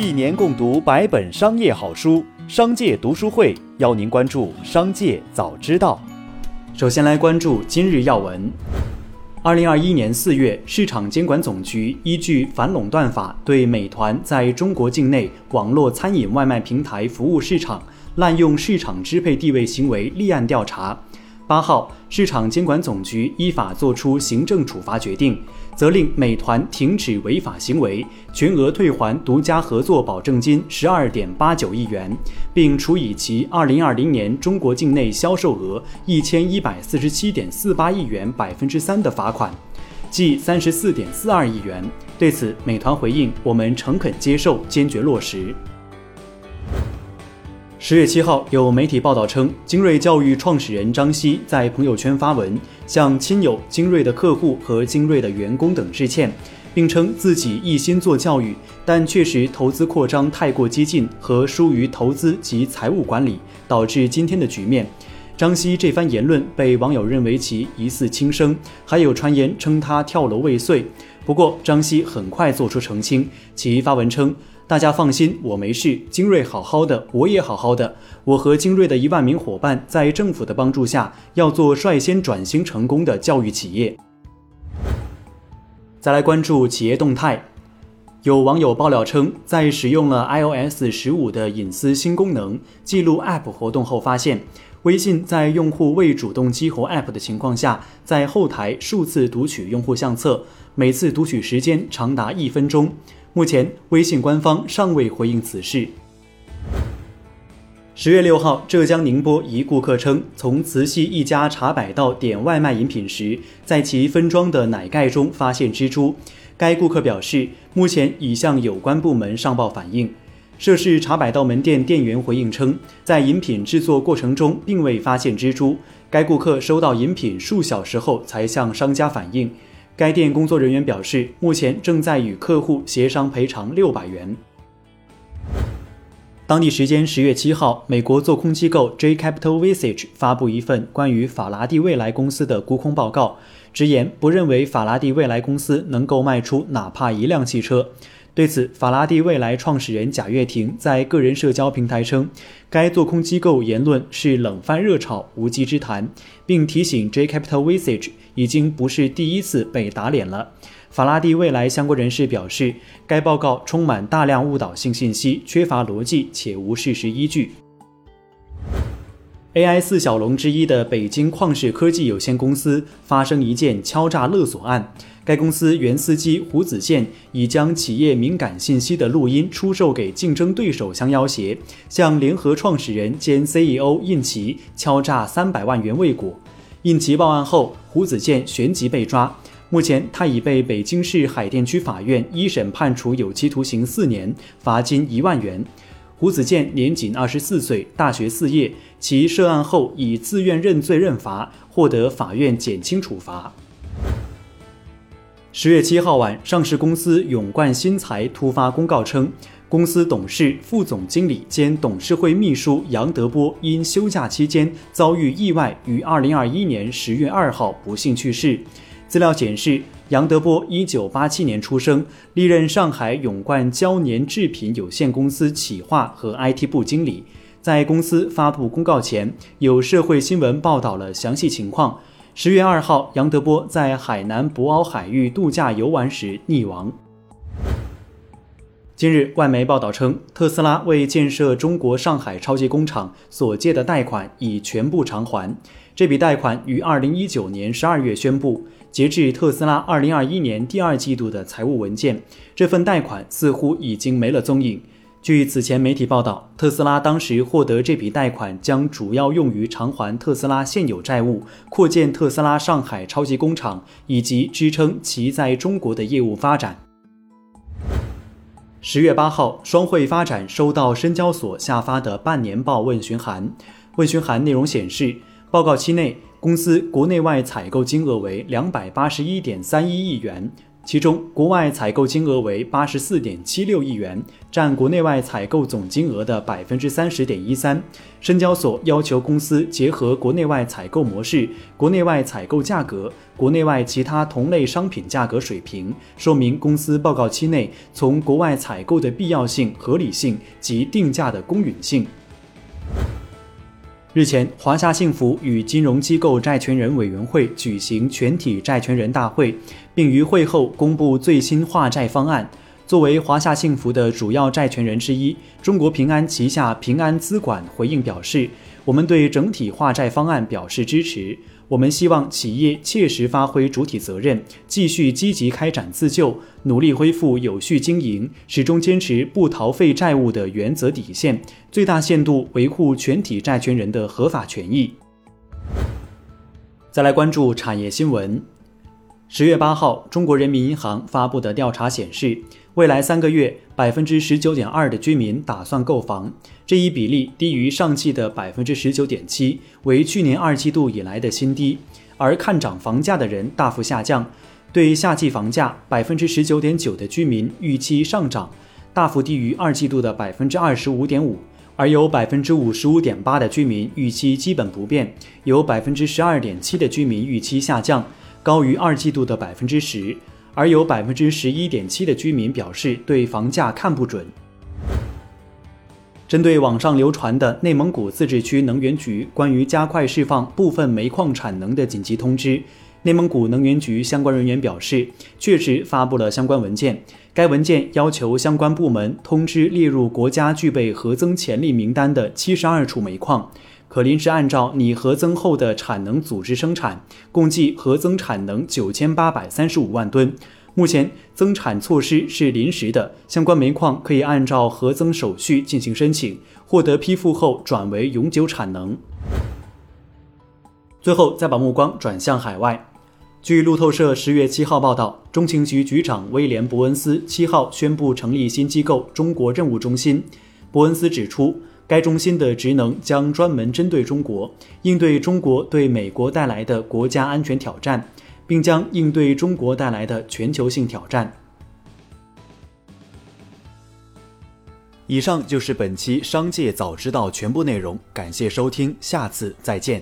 一年共读百本商业好书，商界读书会邀您关注商界早知道。首先来关注今日要闻。二零二一年四月，市场监管总局依据反垄断法，对美团在中国境内网络餐饮外卖平台服务市场滥用市场支配地位行为立案调查。八号，市场监管总局依法作出行政处罚决定，责令美团停止违法行为，全额退还独家合作保证金十二点八九亿元，并处以其二零二零年中国境内销售额一千一百四十七点四八亿元百分之三的罚款，计三十四点四二亿元。对此，美团回应：“我们诚恳接受，坚决落实。”十月七号，有媒体报道称，精锐教育创始人张希在朋友圈发文，向亲友、精锐的客户和精锐的员工等致歉，并称自己一心做教育，但确实投资扩张太过激进和疏于投资及财务管理，导致今天的局面。张希这番言论被网友认为其疑似轻生，还有传言称他跳楼未遂。不过，张希很快做出澄清，其发文称。大家放心，我没事。精锐好好的，我也好好的。我和精锐的一万名伙伴，在政府的帮助下，要做率先转型成功的教育企业。再来关注企业动态，有网友爆料称，在使用了 iOS 十五的隐私新功能记录 App 活动后，发现微信在用户未主动激活 App 的情况下，在后台数次读取用户相册，每次读取时间长达一分钟。目前，微信官方尚未回应此事。十月六号，浙江宁波一顾客称，从慈溪一家茶百道点外卖饮品时，在其分装的奶盖中发现蜘蛛。该顾客表示，目前已向有关部门上报反映。涉事茶百道门店店员回应称，在饮品制作过程中并未发现蜘蛛。该顾客收到饮品数小时后才向商家反映。该店工作人员表示，目前正在与客户协商赔偿六百元。当地时间十月七号，美国做空机构 J Capital Research 发布一份关于法拉第未来公司的沽空报告，直言不认为法拉第未来公司能够卖出哪怕一辆汽车。对此，法拉第未来创始人贾跃亭在个人社交平台称，该做空机构言论是冷饭热炒、无稽之谈，并提醒 J Capital Visage 已经不是第一次被打脸了。法拉第未来相关人士表示，该报告充满大量误导性信息，缺乏逻辑且无事实依据。AI 四小龙之一的北京旷视科技有限公司发生一件敲诈勒索案。该公司原司机胡子健已将企业敏感信息的录音出售给竞争对手相要挟，向联合创始人兼 CEO 印奇敲诈三百万元未果。印奇报案后，胡子健旋即被抓。目前，他已被北京市海淀区法院一审判处有期徒刑四年，罚金一万元。胡子健年仅二十四岁，大学四业。其涉案后已自愿认罪认罚，获得法院减轻处罚。十月七号晚，上市公司永冠新材突发公告称，公司董事、副总经理兼董事会秘书杨德波因休假期间遭遇意外，于二零二一年十月二号不幸去世。资料显示。杨德波，一九八七年出生，历任上海永冠胶粘制品有限公司企划和 IT 部经理。在公司发布公告前，有社会新闻报道了详细情况。十月二号，杨德波在海南博鳌海域度假游玩时溺亡。近日，外媒报道称，特斯拉为建设中国上海超级工厂所借的贷款已全部偿还。这笔贷款于二零一九年十二月宣布。截至特斯拉二零二一年第二季度的财务文件，这份贷款似乎已经没了踪影。据此前媒体报道，特斯拉当时获得这笔贷款将主要用于偿还特斯拉现有债务、扩建特斯拉上海超级工厂以及支撑其在中国的业务发展。十月八号，双汇发展收到深交所下发的半年报问询函，问询函内容显示，报告期内。公司国内外采购金额为两百八十一点三一亿元，其中，国外采购金额为八十四点七六亿元，占国内外采购总金额的百分之三十点一三。深交所要求公司结合国内外采购模式、国内外采购价格、国内外其他同类商品价格水平，说明公司报告期内从国外采购的必要性、合理性及定价的公允性。日前，华夏幸福与金融机构债权人委员会举行全体债权人大会，并于会后公布最新化债方案。作为华夏幸福的主要债权人之一，中国平安旗下平安资管回应表示：“我们对整体化债方案表示支持。我们希望企业切实发挥主体责任，继续积极开展自救，努力恢复有序经营，始终坚持不逃废债务的原则底线，最大限度维护全体债权人的合法权益。”再来关注产业新闻。十月八号，中国人民银行发布的调查显示。未来三个月，百分之十九点二的居民打算购房，这一比例低于上季的百分之十九点七，为去年二季度以来的新低。而看涨房价的人大幅下降，对夏季房价，百分之十九点九的居民预期上涨，大幅低于二季度的百分之二十五点五；而有百分之五十五点八的居民预期基本不变，有百分之十二点七的居民预期下降，高于二季度的百分之十。而有百分之十一点七的居民表示对房价看不准。针对网上流传的内蒙古自治区能源局关于加快释放部分煤矿产能的紧急通知，内蒙古能源局相关人员表示，确实发布了相关文件。该文件要求相关部门通知列入国家具备核增潜力名单的七十二处煤矿。可临时按照拟核增后的产能组织生产，共计核增产能九千八百三十五万吨。目前增产措施是临时的，相关煤矿可以按照核增手续进行申请，获得批复后转为永久产能。最后再把目光转向海外，据路透社十月七号报道，中情局局长威廉·伯恩斯七号宣布成立新机构——中国任务中心。伯恩斯指出。该中心的职能将专门针对中国，应对中国对美国带来的国家安全挑战，并将应对中国带来的全球性挑战。以上就是本期《商界早知道》全部内容，感谢收听，下次再见。